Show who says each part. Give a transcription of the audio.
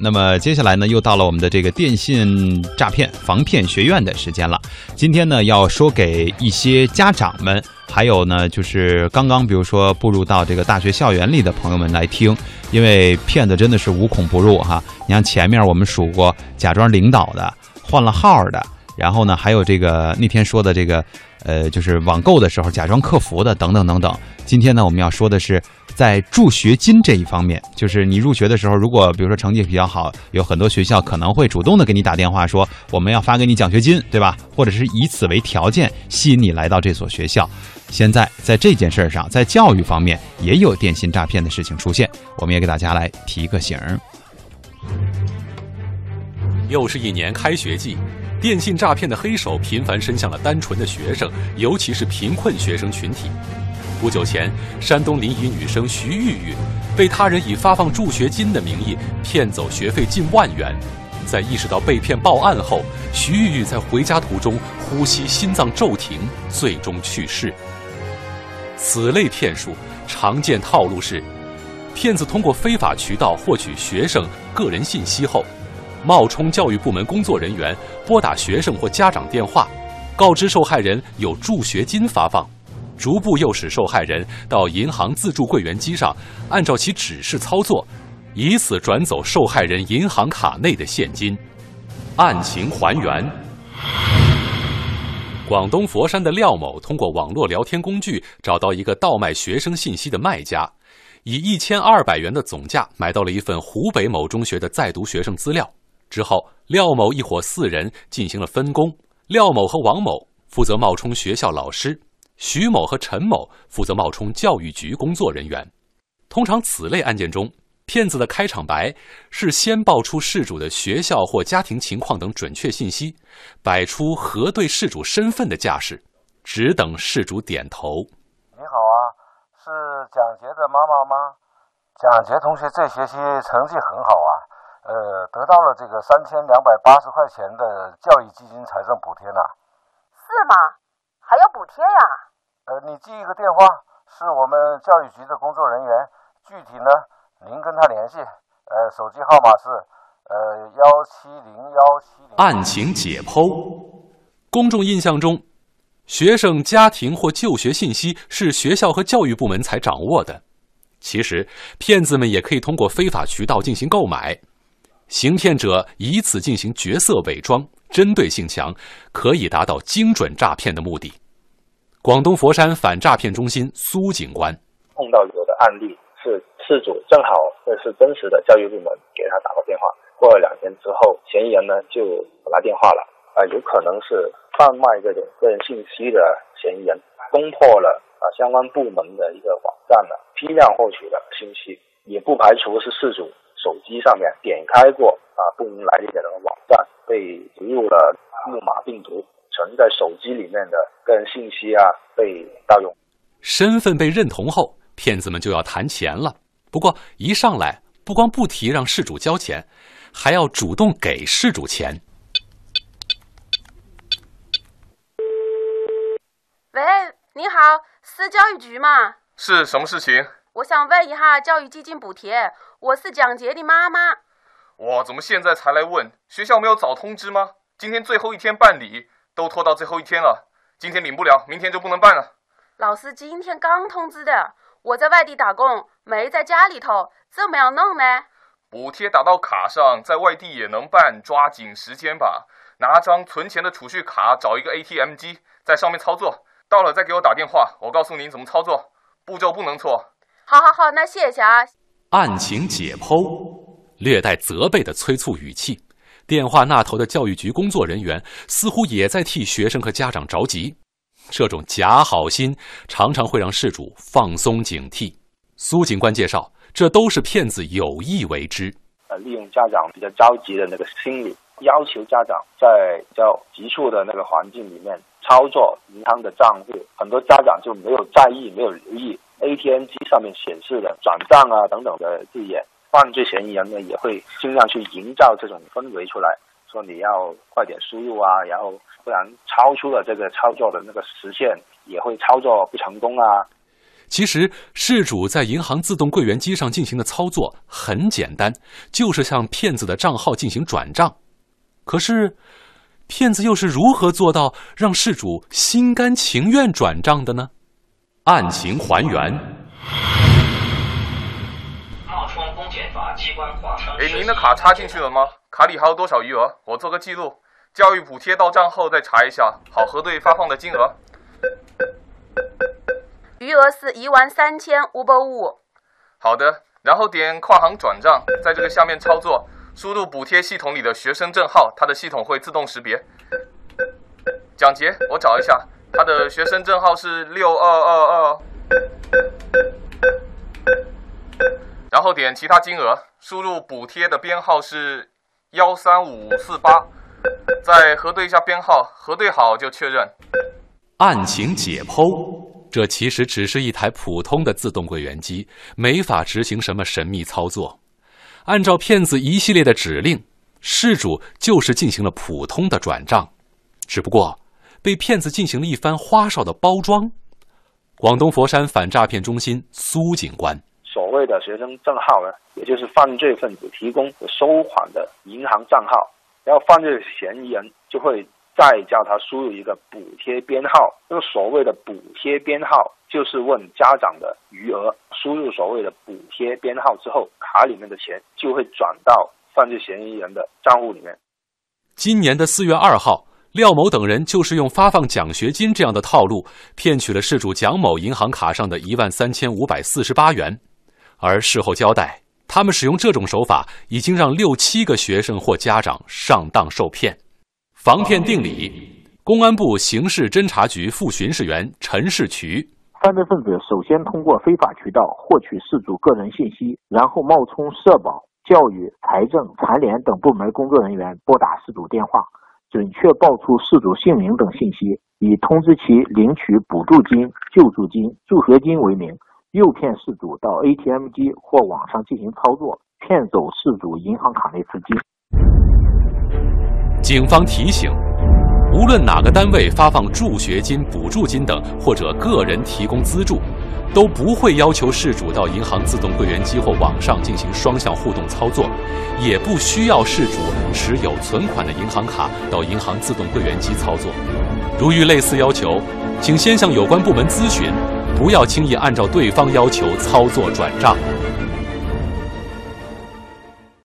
Speaker 1: 那么接下来呢，又到了我们的这个电信诈骗防骗学院的时间了。今天呢，要说给一些家长们，还有呢，就是刚刚比如说步入到这个大学校园里的朋友们来听，因为骗子真的是无孔不入哈。你像前面我们数过假装领导的、换了号的，然后呢，还有这个那天说的这个，呃，就是网购的时候假装客服的等等等等。今天呢，我们要说的是。在助学金这一方面，就是你入学的时候，如果比如说成绩比较好，有很多学校可能会主动的给你打电话说，我们要发给你奖学金，对吧？或者是以此为条件吸引你来到这所学校。现在在这件事儿上，在教育方面也有电信诈骗的事情出现，我们也给大家来提个醒儿。
Speaker 2: 又是一年开学季，电信诈骗的黑手频繁伸向了单纯的学生，尤其是贫困学生群体。不久前，山东临沂女生徐玉玉被他人以发放助学金的名义骗走学费近万元。在意识到被骗报案后，徐玉玉在回家途中呼吸心脏骤停，最终去世。此类骗术常见套路是：骗子通过非法渠道获取学生个人信息后，冒充教育部门工作人员拨打学生或家长电话，告知受害人有助学金发放。逐步诱使受害人到银行自助柜员机上，按照其指示操作，以此转走受害人银行卡内的现金。案情还原：广东佛山的廖某通过网络聊天工具找到一个倒卖学生信息的卖家，以一千二百元的总价买到了一份湖北某中学的在读学生资料。之后，廖某一伙四人进行了分工，廖某和王某负责冒充学校老师。徐某和陈某负责冒充教育局工作人员。通常此类案件中，骗子的开场白是先报出事主的学校或家庭情况等准确信息，摆出核对事主身份的架势，只等事主点头。
Speaker 3: 你好啊，是蒋杰的妈妈吗？蒋杰同学这学期成绩很好啊，呃，得到了这个三千两百八十块钱的教育基金财政补贴呢。
Speaker 4: 是吗？还要补贴呀？
Speaker 3: 呃，你记一个电话，是我们教育局的工作人员。具体呢，您跟他联系。呃，手机号码是呃幺七零幺七零。
Speaker 2: 案情解剖：公众印象中，学生家庭或就学信息是学校和教育部门才掌握的。其实，骗子们也可以通过非法渠道进行购买。行骗者以此进行角色伪装。针对性强，可以达到精准诈骗的目的。广东佛山反诈骗中心苏警官
Speaker 5: 碰到有的案例是事主正好这是真实的教育部门给他打过电话，过了两天之后，嫌疑人呢就来电话了啊，有可能是贩卖这种个人信息的嫌疑人攻破了啊相关部门的一个网站了，批量获取的信息，也不排除是事主手机上面点开过啊不明来历的网站。被植入了木马病毒，存在手机里面的个人信息啊被盗用，
Speaker 2: 身份被认同后，骗子们就要谈钱了。不过一上来，不光不提让事主交钱，还要主动给事主钱。
Speaker 4: 喂，你好，是教育局吗？
Speaker 6: 是什么事情？
Speaker 4: 我想问一下教育基金补贴，我是蒋杰的妈妈。
Speaker 6: 哇，怎么现在才来问？学校没有早通知吗？今天最后一天办理，都拖到最后一天了。今天领不了，明天就不能办了。
Speaker 4: 老师今天刚通知的，我在外地打工，没在家里头，怎么样弄呢？
Speaker 6: 补贴打到卡上，在外地也能办，抓紧时间吧。拿张存钱的储蓄卡，找一个 ATM 机，在上面操作。到了再给我打电话，我告诉您怎么操作，步骤不能错。
Speaker 4: 好好好，那谢谢啊。
Speaker 2: 案情解剖。略带责备的催促语气，电话那头的教育局工作人员似乎也在替学生和家长着急。这种假好心常常会让事主放松警惕。苏警官介绍，这都是骗子有意为之。
Speaker 5: 呃，利用家长比较着急的那个心理，要求家长在比较急促的那个环境里面操作银行的账户。很多家长就没有在意，没有留意 ATM 机上面显示的转账啊等等的字眼。犯罪嫌疑人呢也会尽量去营造这种氛围出来，说你要快点输入啊，然后不然超出了这个操作的那个时限，也会操作不成功啊。
Speaker 2: 其实，事主在银行自动柜员机上进行的操作很简单，就是向骗子的账号进行转账。可是，骗子又是如何做到让事主心甘情愿转账的呢？案情还原。
Speaker 7: 冒充公检法机关谎称。
Speaker 6: 哎，您的卡插进去了吗？卡里还有多少余额？我做个记录。教育补贴到账后再查一下，好核对发放的金额。
Speaker 4: 余额是一万三千五百五。
Speaker 6: 好的，然后点跨行转账，在这个下面操作，输入补贴系统里的学生证号，它的系统会自动识别。蒋杰，我找一下，他的学生证号是六二二二。然后点其他金额，输入补贴的编号是幺三五四八，再核对一下编号，核对好就确认。
Speaker 2: 案情解剖。这其实只是一台普通的自动柜员机，没法执行什么神秘操作。按照骗子一系列的指令，事主就是进行了普通的转账，只不过被骗子进行了一番花哨的包装。广东佛山反诈骗中心苏警官：
Speaker 5: 所谓的学生证号呢，也就是犯罪分子提供收款的银行账号，然后犯罪嫌疑人就会。再叫他输入一个补贴编号，这个所谓的补贴编号就是问家长的余额。输入所谓的补贴编号之后，卡里面的钱就会转到犯罪嫌疑人的账户里面。
Speaker 2: 今年的四月二号，廖某等人就是用发放奖学金这样的套路，骗取了事主蒋某银行卡上的一万三千五百四十八元。而事后交代，他们使用这种手法，已经让六七个学生或家长上当受骗。防骗定理，公安部刑事侦查局副巡视员陈世渠：
Speaker 8: 犯罪分子首先通过非法渠道获取事主个人信息，然后冒充社保、教育、财政、残联等部门工作人员拨打事主电话，准确报出事主姓名等信息，以通知其领取补助金、救助金、助学金为名，诱骗事主到 ATM 机或网上进行操作，骗走事主银行卡内资金。
Speaker 2: 警方提醒：无论哪个单位发放助学金、补助金等，或者个人提供资助，都不会要求事主到银行自动柜员机或网上进行双向互动操作，也不需要事主持有存款的银行卡到银行自动柜员机操作。如遇类似要求，请先向有关部门咨询，不要轻易按照对方要求操作转账。